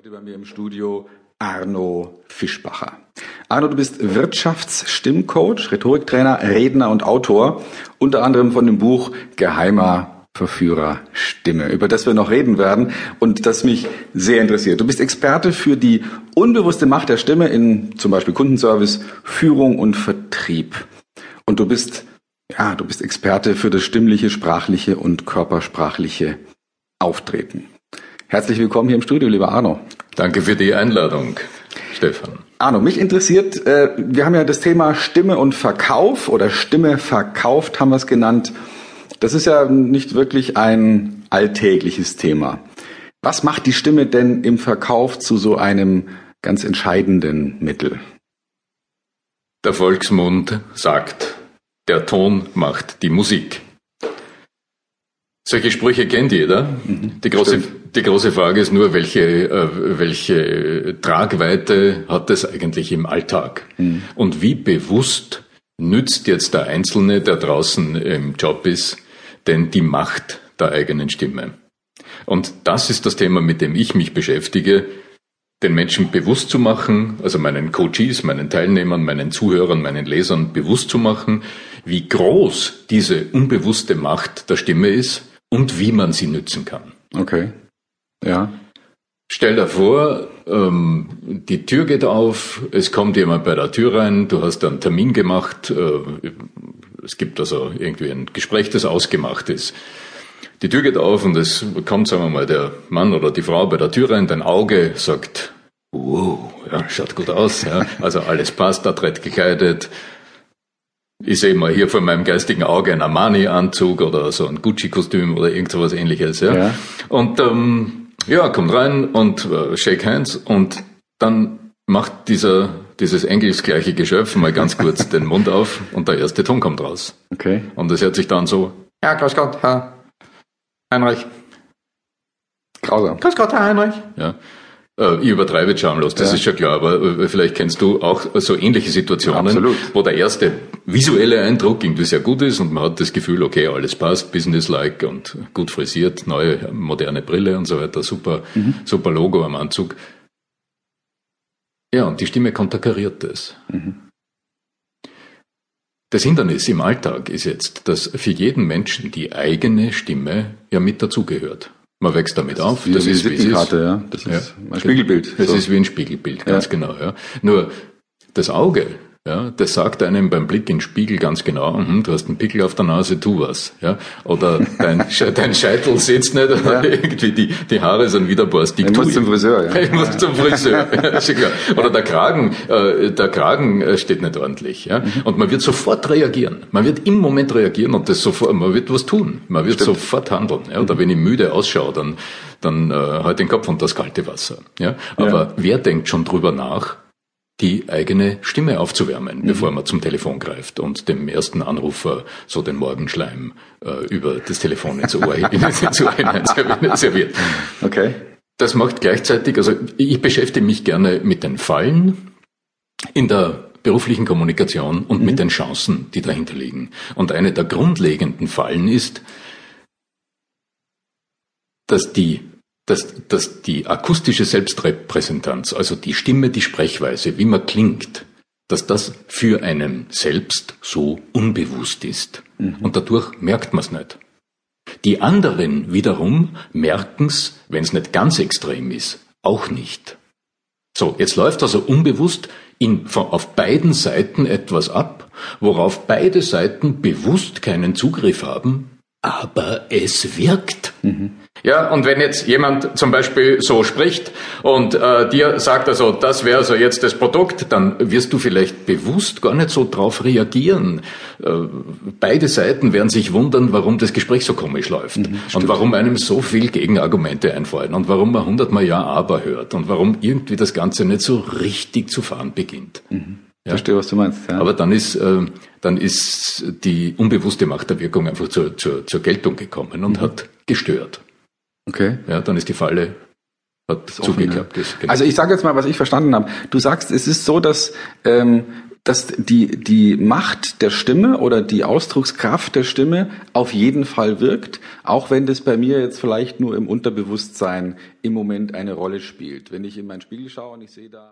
Heute bei mir im Studio Arno Fischbacher. Arno, du bist Wirtschaftsstimmcoach, Rhetoriktrainer, Redner und Autor, unter anderem von dem Buch Geheimer Verführer Stimme, über das wir noch reden werden und das mich sehr interessiert. Du bist Experte für die unbewusste Macht der Stimme in zum Beispiel Kundenservice, Führung und Vertrieb. Und du bist, ja, du bist Experte für das stimmliche, sprachliche und körpersprachliche Auftreten. Herzlich willkommen hier im Studio, lieber Arno. Danke für die Einladung, Stefan. Arno, mich interessiert, äh, wir haben ja das Thema Stimme und Verkauf oder Stimme verkauft haben wir es genannt. Das ist ja nicht wirklich ein alltägliches Thema. Was macht die Stimme denn im Verkauf zu so einem ganz entscheidenden Mittel? Der Volksmund sagt, der Ton macht die Musik. Solche Sprüche kennt jeder. Mhm, die, große, die große Frage ist nur, welche, äh, welche Tragweite hat das eigentlich im Alltag? Mhm. Und wie bewusst nützt jetzt der Einzelne, der draußen im Job ist, denn die Macht der eigenen Stimme? Und das ist das Thema, mit dem ich mich beschäftige, den Menschen bewusst zu machen, also meinen Coaches, meinen Teilnehmern, meinen Zuhörern, meinen Lesern bewusst zu machen, wie groß diese unbewusste Macht der Stimme ist und wie man sie nützen kann. Okay. Ja. Stell dir vor, ähm, die Tür geht auf, es kommt jemand bei der Tür rein, du hast einen Termin gemacht, äh, es gibt also irgendwie ein Gespräch, das ausgemacht ist. Die Tür geht auf und es kommt, sagen wir mal, der Mann oder die Frau bei der Tür rein, dein Auge sagt, wow, ja, schaut gut aus, ja, also alles passt, adrett gekleidet, ich sehe mal hier vor meinem geistigen Auge einen Armani-Anzug oder so ein Gucci-Kostüm oder irgend sowas ähnliches. Ja. ja. Und ähm, ja, kommt rein und äh, shake hands und dann macht dieser dieses engelsgleiche Geschöpf mal ganz kurz den Mund auf und der erste Ton kommt raus. Okay. Und das hört sich dann so, ja, grüß Gott, Herr Heinrich. Grausam. Grüß Gott, Herr Heinrich. Ja. Äh, ich übertreibe jetzt schamlos, das ja. ist schon klar, aber äh, vielleicht kennst du auch so ähnliche Situationen, Absolut. wo der erste visuelle Eindruck irgendwie sehr gut ist und man hat das Gefühl, okay, alles passt, businesslike und gut frisiert, neue moderne Brille und so weiter, super, mhm. super Logo am Anzug. Ja, und die Stimme konterkariert das. Mhm. Das Hindernis im Alltag ist jetzt, dass für jeden Menschen die eigene Stimme ja mit dazugehört. Man wächst damit das auf. Ist das ist wie eine Karte, ja. Das ist ja. ein Spiegelbild. Das so. ist wie ein Spiegelbild, ganz ja. genau, ja. Nur das Auge ja, das sagt einem beim Blick in den Spiegel ganz genau, mhm, du hast einen Pickel auf der Nase, tu was. Ja, oder dein, dein Scheitel sitzt nicht, oder ja. irgendwie die, die Haare sind wieder borstig. Ich muss zum Friseur. Ja. Ich muss zum Friseur. ja. Oder der Kragen, äh, der Kragen äh, steht nicht ordentlich. Ja, mhm. und man wird sofort reagieren. Man wird im Moment reagieren und das sofort, man wird was tun. Man wird Stimmt. sofort handeln. Ja, oder wenn ich müde ausschaue, dann dann äh, halt den Kopf und das kalte Wasser. Ja, aber wer denkt schon drüber nach? Die eigene Stimme aufzuwärmen, mhm. bevor man zum Telefon greift und dem ersten Anrufer so den Morgenschleim äh, über das Telefon ins Ohr serviert. Okay. Das macht gleichzeitig, also ich beschäftige mich gerne mit den Fallen in der beruflichen Kommunikation und mhm. mit den Chancen, die dahinter liegen. Und eine der grundlegenden Fallen ist, dass die dass, dass die akustische Selbstrepräsentanz, also die Stimme, die Sprechweise, wie man klingt, dass das für einen selbst so unbewusst ist. Mhm. Und dadurch merkt man es nicht. Die anderen wiederum merken es, wenn es nicht ganz extrem ist, auch nicht. So, jetzt läuft also unbewusst in, auf beiden Seiten etwas ab, worauf beide Seiten bewusst keinen Zugriff haben, aber es wirkt. Mhm. Ja, und wenn jetzt jemand zum Beispiel so spricht und äh, dir sagt also, das wäre so jetzt das Produkt, dann wirst du vielleicht bewusst gar nicht so drauf reagieren. Äh, beide Seiten werden sich wundern, warum das Gespräch so komisch läuft mhm, und warum einem so viel Gegenargumente einfallen und warum man hundertmal Ja, aber hört und warum irgendwie das Ganze nicht so richtig zu fahren beginnt. Mhm. Ja. Verstehe, was du meinst. Ja. Aber dann ist, äh, dann ist die unbewusste Macht der Wirkung einfach zur, zur, zur Geltung gekommen und mhm. hat gestört. Okay. Ja, dann ist die Falle hat zugeklappt. Genau. Also ich sage jetzt mal, was ich verstanden habe. Du sagst, es ist so, dass ähm, dass die, die Macht der Stimme oder die Ausdruckskraft der Stimme auf jeden Fall wirkt, auch wenn das bei mir jetzt vielleicht nur im Unterbewusstsein im Moment eine Rolle spielt. Wenn ich in meinen Spiegel schaue und ich sehe da